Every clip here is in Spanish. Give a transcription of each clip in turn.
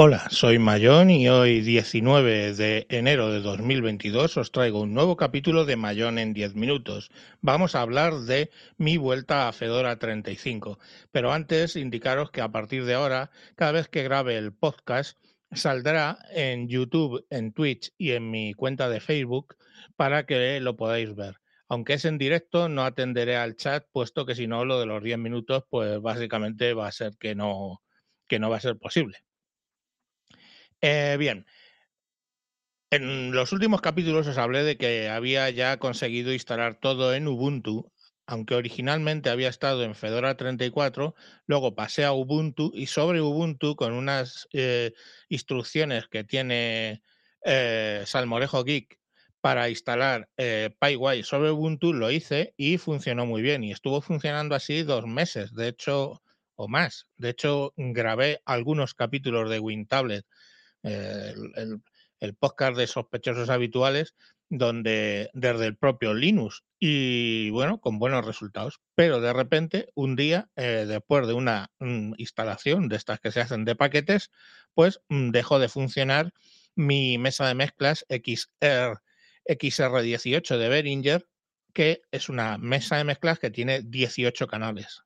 Hola, soy Mayón y hoy 19 de enero de 2022 os traigo un nuevo capítulo de Mayón en 10 minutos. Vamos a hablar de mi vuelta a Fedora 35, pero antes indicaros que a partir de ahora, cada vez que grabe el podcast, saldrá en YouTube, en Twitch y en mi cuenta de Facebook para que lo podáis ver. Aunque es en directo, no atenderé al chat, puesto que si no, lo de los 10 minutos, pues básicamente va a ser que no, que no va a ser posible. Eh, bien. En los últimos capítulos os hablé de que había ya conseguido instalar todo en Ubuntu, aunque originalmente había estado en Fedora 34, luego pasé a Ubuntu y sobre Ubuntu con unas eh, instrucciones que tiene eh, Salmorejo Geek para instalar eh, sobre Ubuntu, lo hice y funcionó muy bien y estuvo funcionando así dos meses, de hecho, o más. De hecho, grabé algunos capítulos de WinTablet el, el, podcast de sospechosos habituales, donde desde el propio Linux y bueno, con buenos resultados. Pero de repente, un día, eh, después de una mm, instalación de estas que se hacen de paquetes, pues mm, dejó de funcionar mi mesa de mezclas XR, XR18 de Behringer, que es una mesa de mezclas que tiene 18 canales.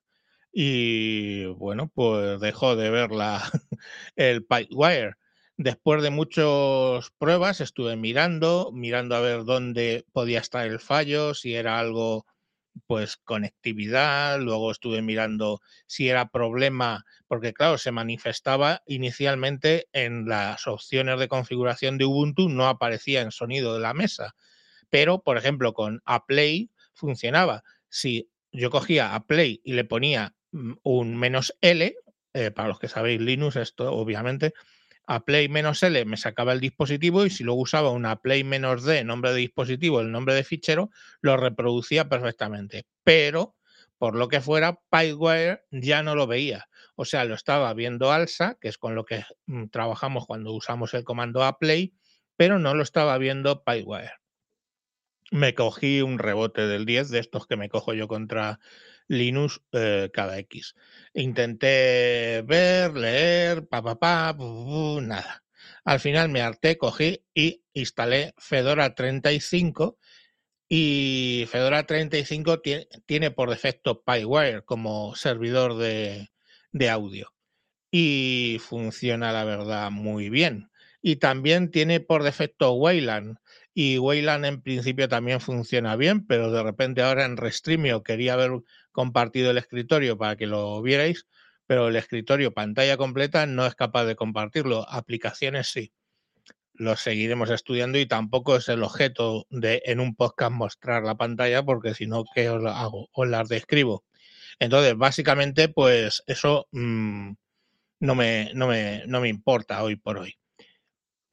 Y bueno, pues dejó de ver la, el Pipewire Después de muchas pruebas estuve mirando, mirando a ver dónde podía estar el fallo, si era algo pues conectividad, luego estuve mirando si era problema, porque claro, se manifestaba inicialmente en las opciones de configuración de Ubuntu, no aparecía en sonido de la mesa, pero por ejemplo con Play funcionaba. Si yo cogía a Play y le ponía mm, un menos L, eh, para los que sabéis Linux, esto obviamente, a play-l me sacaba el dispositivo y si luego usaba una play-d, nombre de dispositivo, el nombre de fichero, lo reproducía perfectamente. Pero, por lo que fuera, PyWire ya no lo veía. O sea, lo estaba viendo ALSA, que es con lo que mm, trabajamos cuando usamos el comando play, pero no lo estaba viendo PyWire. Me cogí un rebote del 10 de estos que me cojo yo contra Linux eh, cada X. Intenté ver, leer, pa, nada. Al final me harté, cogí y instalé Fedora 35 y Fedora 35 tiene, tiene por defecto PyWire como servidor de, de audio y funciona la verdad muy bien. Y también tiene por defecto Wayland y Wayland en principio también funciona bien, pero de repente ahora en Restreamio quería haber compartido el escritorio para que lo vierais, pero el escritorio pantalla completa no es capaz de compartirlo. Aplicaciones sí. Lo seguiremos estudiando y tampoco es el objeto de en un podcast mostrar la pantalla porque si no, ¿qué os hago? Os las describo. Entonces, básicamente, pues eso mm, no, me, no, me, no me importa hoy por hoy.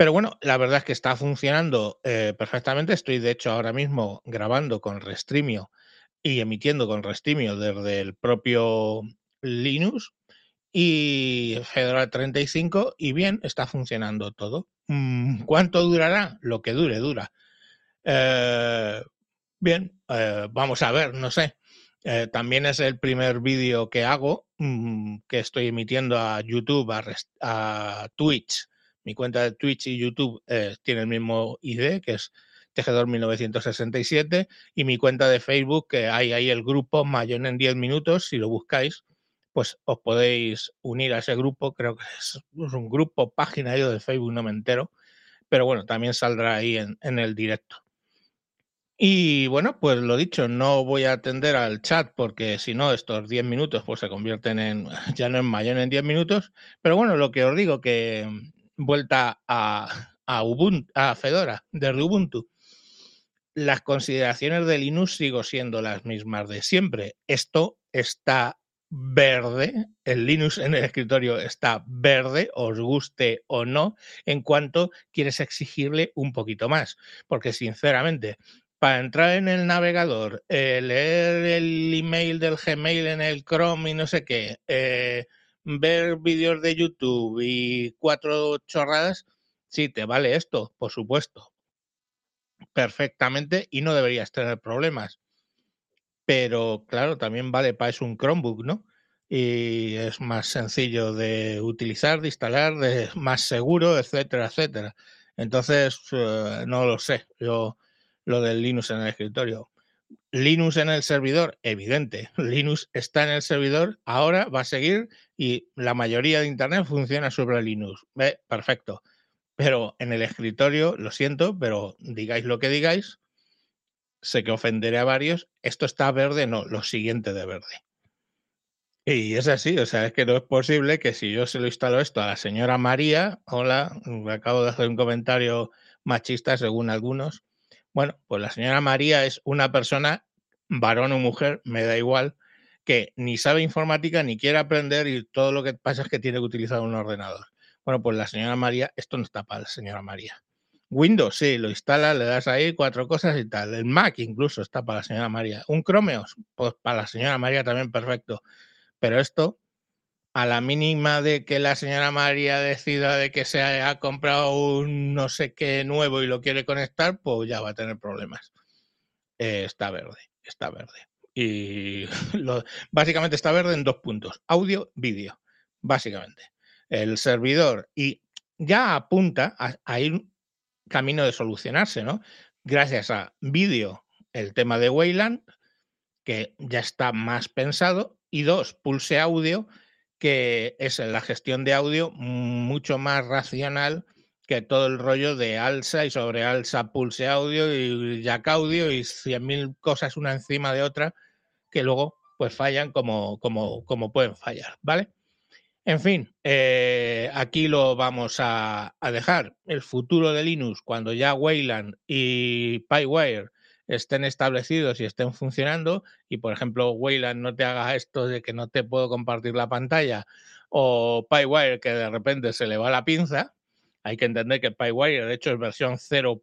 Pero bueno, la verdad es que está funcionando eh, perfectamente. Estoy, de hecho, ahora mismo grabando con Restreamio y emitiendo con Restreamio desde el propio Linux y Fedora 35 y bien, está funcionando todo. Mm, ¿Cuánto durará? Lo que dure, dura. Eh, bien, eh, vamos a ver, no sé. también es el primer vídeo que hago, mm, que estoy emitiendo a YouTube, a Twitch mi cuenta de Twitch y YouTube eh, tiene el mismo ID, que es Tejedor 1967, y mi cuenta de Facebook, que hay ahí el grupo Mayón en 10 minutos, si lo buscáis, pues os podéis unir a ese grupo, creo que es, un grupo, página yo de Facebook, no me entero, pero bueno, también saldrá ahí en, el directo. Y bueno, pues lo dicho, no voy a atender al chat porque si no, estos 10 minutos pues se convierten en, ya no en Mayón en 10 minutos, pero bueno, lo que os digo que vuelta a, Ubuntu, a Fedora desde Ubuntu. Las consideraciones de Linux sigo siendo las mismas de siempre. Esto está verde, el Linux en el escritorio está verde, os guste o no, en cuanto quieres exigirle un poquito más. Porque sinceramente, para entrar en el navegador, eh, leer el email del Gmail en el Chrome y no sé qué, eh, ver vídeos de YouTube y cuatro chorradas, sí, te vale esto, por supuesto. Perfectamente y no deberías tener problemas. Pero claro, también vale para eso un Chromebook, ¿no? y es más sencillo de utilizar, de instalar, de más seguro, etcétera, etcétera. Entonces, eh, no lo sé, yo lo del Linux en el escritorio. Linux en el servidor, evidente. Linux está en el servidor, ahora va a seguir y la mayoría de Internet funciona sobre Linux. perfecto. Pero en el escritorio, lo siento, pero digáis lo que digáis, sé que ofenderé a varios, esto está verde, no, lo siguiente de verde. Y es así, o sea, es que no es posible que si yo se lo instalo esto a la señora María, hola, acabo de hacer un comentario machista según algunos. Bueno, pues la señora María es una persona, varón o mujer, me da igual, que ni sabe informática ni quiere aprender y todo lo que pasa es que tiene que utilizar un ordenador. Bueno, pues la señora María, esto no está para la señora María. Windows, sí, lo instala, le das ahí cuatro cosas y tal. El Mac incluso está para la señora María. Un Chromeos, pues para la señora María también perfecto. Pero esto, a la mínima de que la señora María decida de que se ha comprado un no sé qué nuevo y lo quiere conectar, pues ya va a tener problemas. Eh, está verde, está verde. Y básicamente está verde en dos puntos, audio, vídeo, básicamente. El servidor y ya apunta a ir camino de solucionarse, ¿no? Gracias a vídeo, el tema de Wayland, que ya está más pensado, y dos, Pulse Audio, que es la gestión de audio mucho más racional que todo el rollo de Alsa y sobre Alsa Pulse Audio y Jack Audio y 100.000 cosas una encima de otra que luego pues fallan como, como, como pueden fallar, ¿vale? En fin, eh, aquí lo vamos a, dejar. El futuro de Linux, cuando ya Wayland y PyWire estén establecidos y estén funcionando, y por ejemplo Wayland no te haga esto de que no te puedo compartir la pantalla, o PyWire que de repente se le va la pinza, hay que entender que PyWire de hecho es versión 0.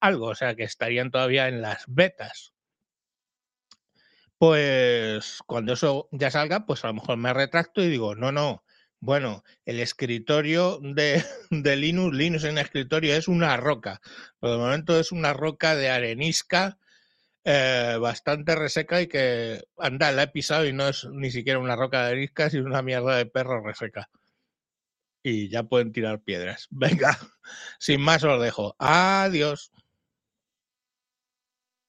algo, o sea que estarían todavía en las betas. Pues cuando eso ya salga, pues a lo mejor me retracto y digo, no, no, bueno, el escritorio de, Linux, Linux en escritorio es una roca. Por el momento es una roca de arenisca eh, bastante reseca y que, anda, la he pisado y no es ni siquiera una roca de arenisca, sino una mierda de perro reseca. Y ya pueden tirar piedras. Venga, sin más os dejo. Adiós.